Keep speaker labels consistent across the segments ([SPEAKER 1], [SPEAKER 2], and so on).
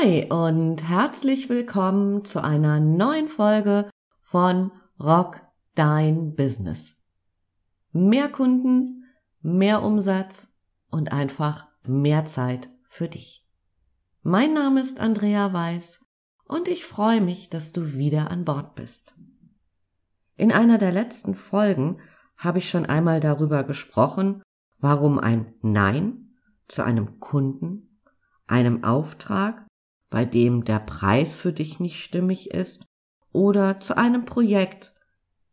[SPEAKER 1] Ahoi und herzlich willkommen zu einer neuen Folge von Rock Dein Business. Mehr Kunden, mehr Umsatz und einfach mehr Zeit für dich. Mein Name ist Andrea Weiß und ich freue mich, dass du wieder an Bord bist. In einer der letzten Folgen habe ich schon einmal darüber gesprochen, warum ein Nein zu einem Kunden, einem Auftrag, bei dem der Preis für dich nicht stimmig ist, oder zu einem Projekt,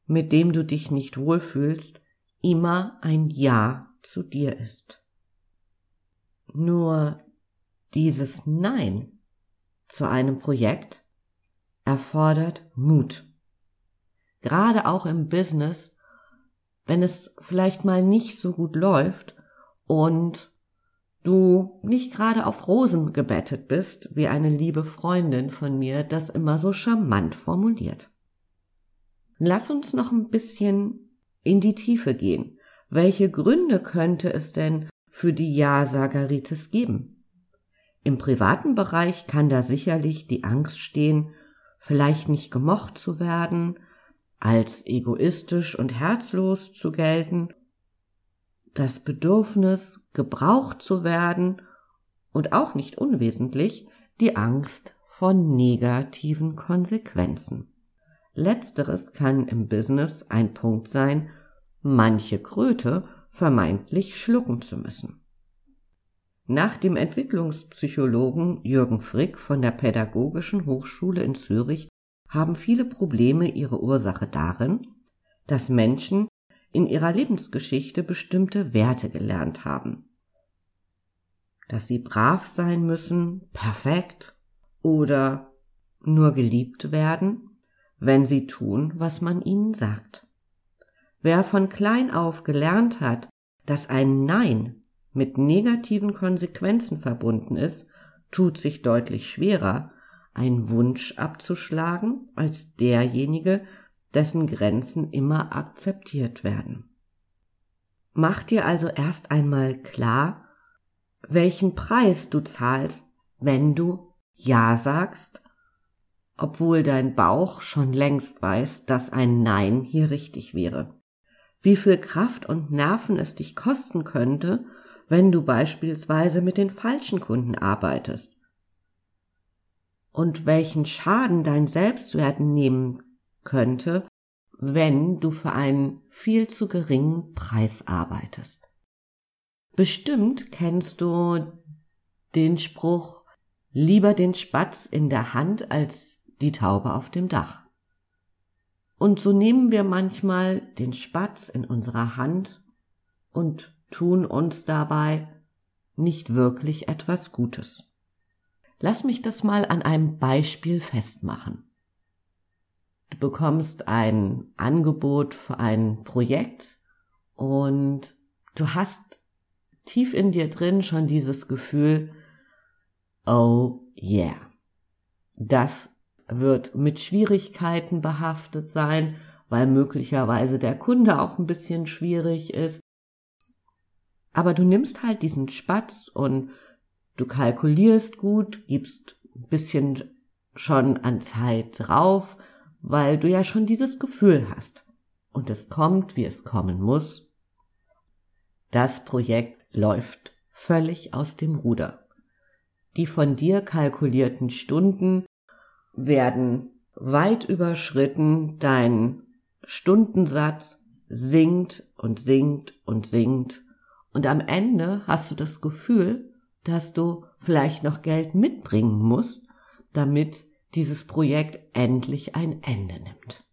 [SPEAKER 1] mit dem du dich nicht wohlfühlst, immer ein Ja zu dir ist. Nur dieses Nein zu einem Projekt erfordert Mut. Gerade auch im Business, wenn es vielleicht mal nicht so gut läuft und du nicht gerade auf Rosen gebettet bist, wie eine liebe Freundin von mir das immer so charmant formuliert. Lass uns noch ein bisschen in die Tiefe gehen. Welche Gründe könnte es denn für die Ja-Sageritis geben? Im privaten Bereich kann da sicherlich die Angst stehen, vielleicht nicht gemocht zu werden, als egoistisch und herzlos zu gelten, das Bedürfnis, gebraucht zu werden und auch nicht unwesentlich die Angst vor negativen Konsequenzen. Letzteres kann im Business ein Punkt sein, manche Kröte vermeintlich schlucken zu müssen. Nach dem Entwicklungspsychologen Jürgen Frick von der Pädagogischen Hochschule in Zürich haben viele Probleme ihre Ursache darin, dass Menschen in ihrer Lebensgeschichte bestimmte Werte gelernt haben. Dass sie brav sein müssen, perfekt oder nur geliebt werden, wenn sie tun, was man ihnen sagt. Wer von klein auf gelernt hat, dass ein Nein mit negativen Konsequenzen verbunden ist, tut sich deutlich schwerer, einen Wunsch abzuschlagen, als derjenige, dessen Grenzen immer akzeptiert werden. Mach dir also erst einmal klar, welchen Preis du zahlst, wenn du Ja sagst obwohl dein Bauch schon längst weiß, dass ein Nein hier richtig wäre. Wie viel Kraft und Nerven es dich kosten könnte, wenn du beispielsweise mit den falschen Kunden arbeitest. Und welchen Schaden dein Selbstwert nehmen könnte, wenn du für einen viel zu geringen Preis arbeitest. Bestimmt kennst du den Spruch lieber den Spatz in der Hand als die Taube auf dem Dach. Und so nehmen wir manchmal den Spatz in unserer Hand und tun uns dabei nicht wirklich etwas Gutes. Lass mich das mal an einem Beispiel festmachen. Du bekommst ein Angebot für ein Projekt und du hast tief in dir drin schon dieses Gefühl, oh yeah, das wird mit Schwierigkeiten behaftet sein, weil möglicherweise der Kunde auch ein bisschen schwierig ist. Aber du nimmst halt diesen Spatz und du kalkulierst gut, gibst ein bisschen schon an Zeit drauf, weil du ja schon dieses Gefühl hast. Und es kommt, wie es kommen muss. Das Projekt läuft völlig aus dem Ruder. Die von dir kalkulierten Stunden werden weit überschritten, dein Stundensatz sinkt und sinkt und sinkt und am Ende hast du das Gefühl, dass du vielleicht noch Geld mitbringen musst, damit dieses Projekt endlich ein Ende nimmt.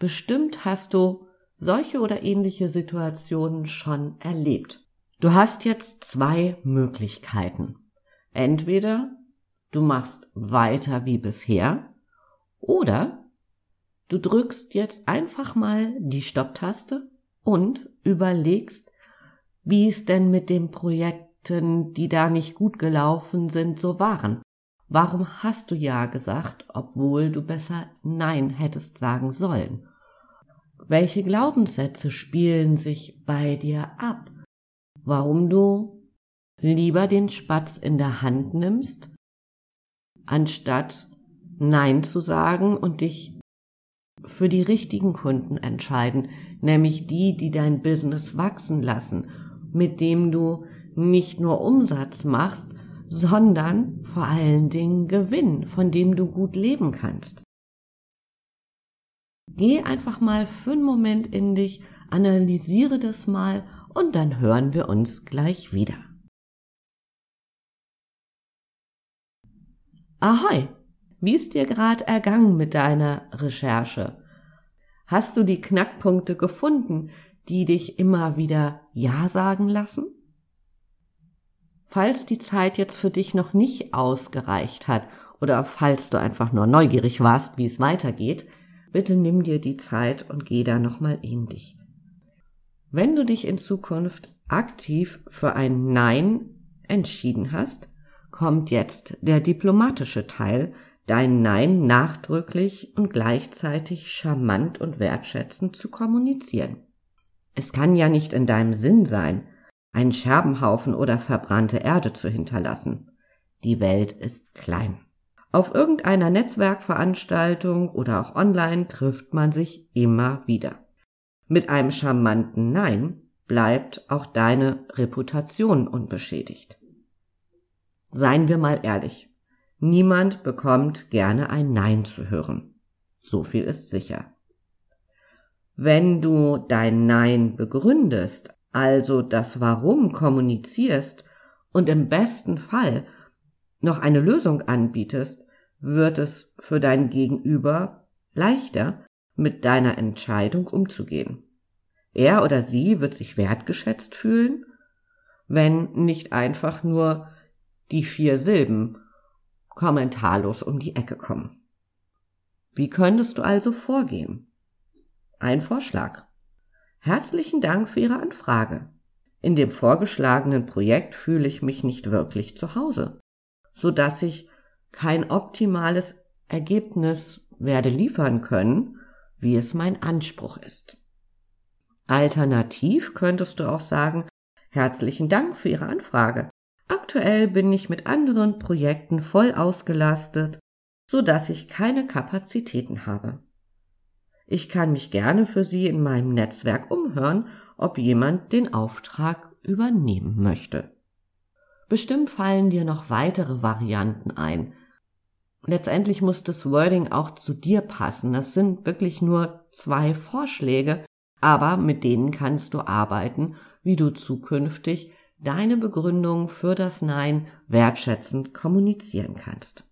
[SPEAKER 1] Bestimmt hast du solche oder ähnliche Situationen schon erlebt. Du hast jetzt zwei Möglichkeiten. Entweder du machst weiter wie bisher oder du drückst jetzt einfach mal die Stopptaste und überlegst, wie es denn mit den Projekten, die da nicht gut gelaufen sind, so waren. Warum hast du ja gesagt, obwohl du besser Nein hättest sagen sollen? Welche Glaubenssätze spielen sich bei dir ab? Warum du lieber den Spatz in der Hand nimmst, anstatt Nein zu sagen und dich für die richtigen Kunden entscheiden, nämlich die, die dein Business wachsen lassen, mit dem du nicht nur Umsatz machst, sondern vor allen Dingen Gewinn, von dem du gut leben kannst. Geh einfach mal für einen Moment in dich, analysiere das mal und dann hören wir uns gleich wieder. Ahoi! Wie ist dir gerade ergangen mit deiner Recherche? Hast du die Knackpunkte gefunden, die dich immer wieder Ja sagen lassen? Falls die Zeit jetzt für dich noch nicht ausgereicht hat oder falls du einfach nur neugierig warst, wie es weitergeht, bitte nimm dir die Zeit und geh da nochmal in dich. Wenn du dich in Zukunft aktiv für ein Nein entschieden hast, kommt jetzt der diplomatische Teil, dein Nein nachdrücklich und gleichzeitig charmant und wertschätzend zu kommunizieren. Es kann ja nicht in deinem Sinn sein, einen Scherbenhaufen oder verbrannte Erde zu hinterlassen. Die Welt ist klein. Auf irgendeiner Netzwerkveranstaltung oder auch online trifft man sich immer wieder. Mit einem charmanten Nein bleibt auch deine Reputation unbeschädigt. Seien wir mal ehrlich. Niemand bekommt gerne ein Nein zu hören. So viel ist sicher. Wenn du dein Nein begründest, also das Warum kommunizierst und im besten Fall noch eine Lösung anbietest, wird es für dein Gegenüber leichter, mit deiner Entscheidung umzugehen. Er oder sie wird sich wertgeschätzt fühlen, wenn nicht einfach nur die vier Silben kommentarlos um die Ecke kommen. Wie könntest du also vorgehen? Ein Vorschlag. Herzlichen Dank für Ihre Anfrage. In dem vorgeschlagenen Projekt fühle ich mich nicht wirklich zu Hause, so dass ich kein optimales Ergebnis werde liefern können, wie es mein Anspruch ist. Alternativ könntest du auch sagen, herzlichen Dank für Ihre Anfrage. Aktuell bin ich mit anderen Projekten voll ausgelastet, so dass ich keine Kapazitäten habe. Ich kann mich gerne für Sie in meinem Netzwerk umhören, ob jemand den Auftrag übernehmen möchte. Bestimmt fallen dir noch weitere Varianten ein, letztendlich muss das Wording auch zu dir passen. Das sind wirklich nur zwei Vorschläge, aber mit denen kannst du arbeiten, wie du zukünftig deine Begründung für das Nein wertschätzend kommunizieren kannst.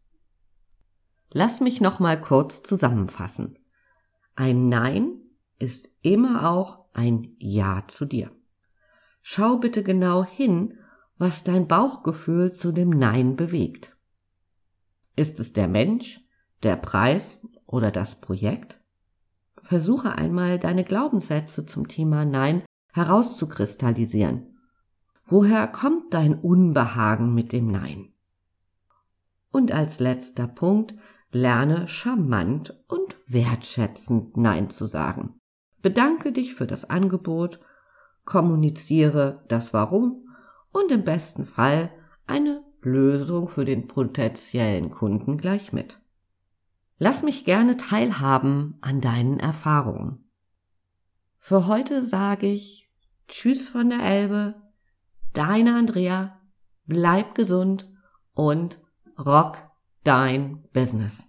[SPEAKER 1] Lass mich noch mal kurz zusammenfassen. Ein Nein ist immer auch ein Ja zu dir. Schau bitte genau hin, was dein Bauchgefühl zu dem Nein bewegt. Ist es der Mensch, der Preis oder das Projekt? Versuche einmal deine Glaubenssätze zum Thema Nein herauszukristallisieren. Woher kommt dein Unbehagen mit dem Nein? Und als letzter Punkt, lerne charmant und wertschätzend Nein zu sagen. Bedanke dich für das Angebot, kommuniziere das Warum und im besten Fall eine Lösung für den potenziellen Kunden gleich mit. Lass mich gerne teilhaben an deinen Erfahrungen. Für heute sage ich Tschüss von der Elbe, deine Andrea, bleib gesund und rock dein Business.